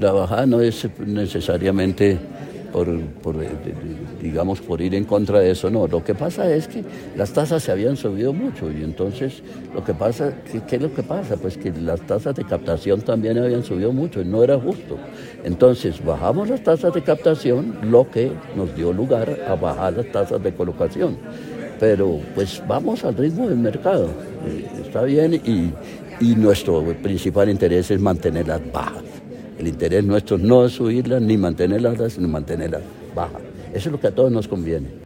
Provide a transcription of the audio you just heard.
la no es necesariamente por, eh, digamos, por ir en contra de eso, no. Lo que pasa es que las tasas se habían subido mucho y entonces lo que pasa, ¿qué, es lo que pasa? Pues que las tasas de captación también habían subido mucho y no era justo. Entonces bajamos las tasas de captación, lo que nos dio lugar a bajar las tasas de colocación. Pero pues vamos al ritmo del mercado, eh, está bien y, y nuestro principal interés es mantenerlas bajas. El interés nuestro no es subirlas ni mantenerlas, sino mantenerlas bajas. Eso es lo que a todos nos conviene.